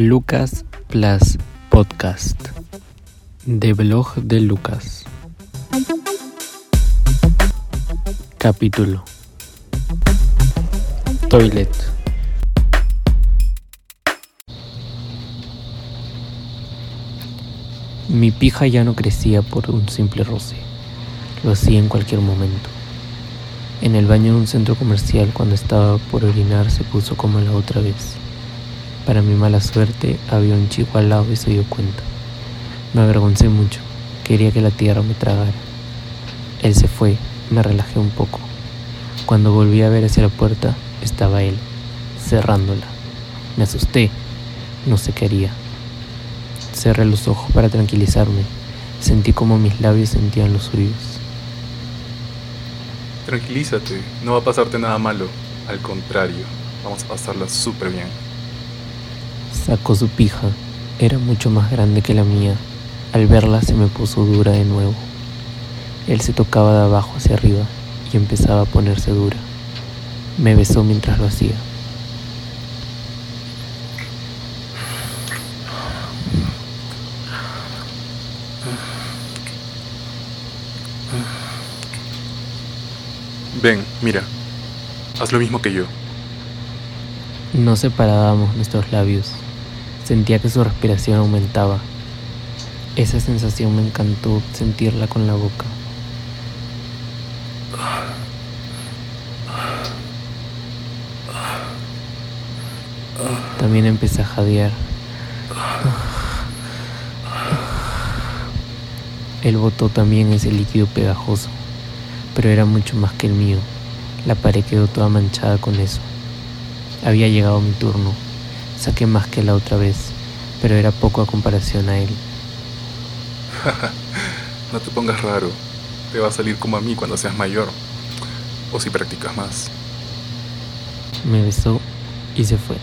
Lucas Plus Podcast de blog de Lucas. Capítulo Toilet. Mi pija ya no crecía por un simple roce. Lo hacía en cualquier momento. En el baño de un centro comercial cuando estaba por orinar se puso como la otra vez. Para mi mala suerte había un chico al lado y se dio cuenta. Me avergoncé mucho, quería que la tierra me tragara. Él se fue, me relajé un poco. Cuando volví a ver hacia la puerta, estaba él, cerrándola. Me asusté, no sé qué haría. Cerré los ojos para tranquilizarme. Sentí como mis labios sentían los suyos. Tranquilízate, no va a pasarte nada malo. Al contrario, vamos a pasarla súper bien. Sacó su pija. Era mucho más grande que la mía. Al verla se me puso dura de nuevo. Él se tocaba de abajo hacia arriba y empezaba a ponerse dura. Me besó mientras lo hacía. Ven, mira. Haz lo mismo que yo. No separábamos nuestros labios. Sentía que su respiración aumentaba. Esa sensación me encantó sentirla con la boca. También empecé a jadear. Él botó también ese líquido pegajoso, pero era mucho más que el mío. La pared quedó toda manchada con eso. Había llegado mi turno. Saqué más que la otra vez, pero era poco a comparación a él. no te pongas raro. Te va a salir como a mí cuando seas mayor. O si practicas más. Me besó y se fue.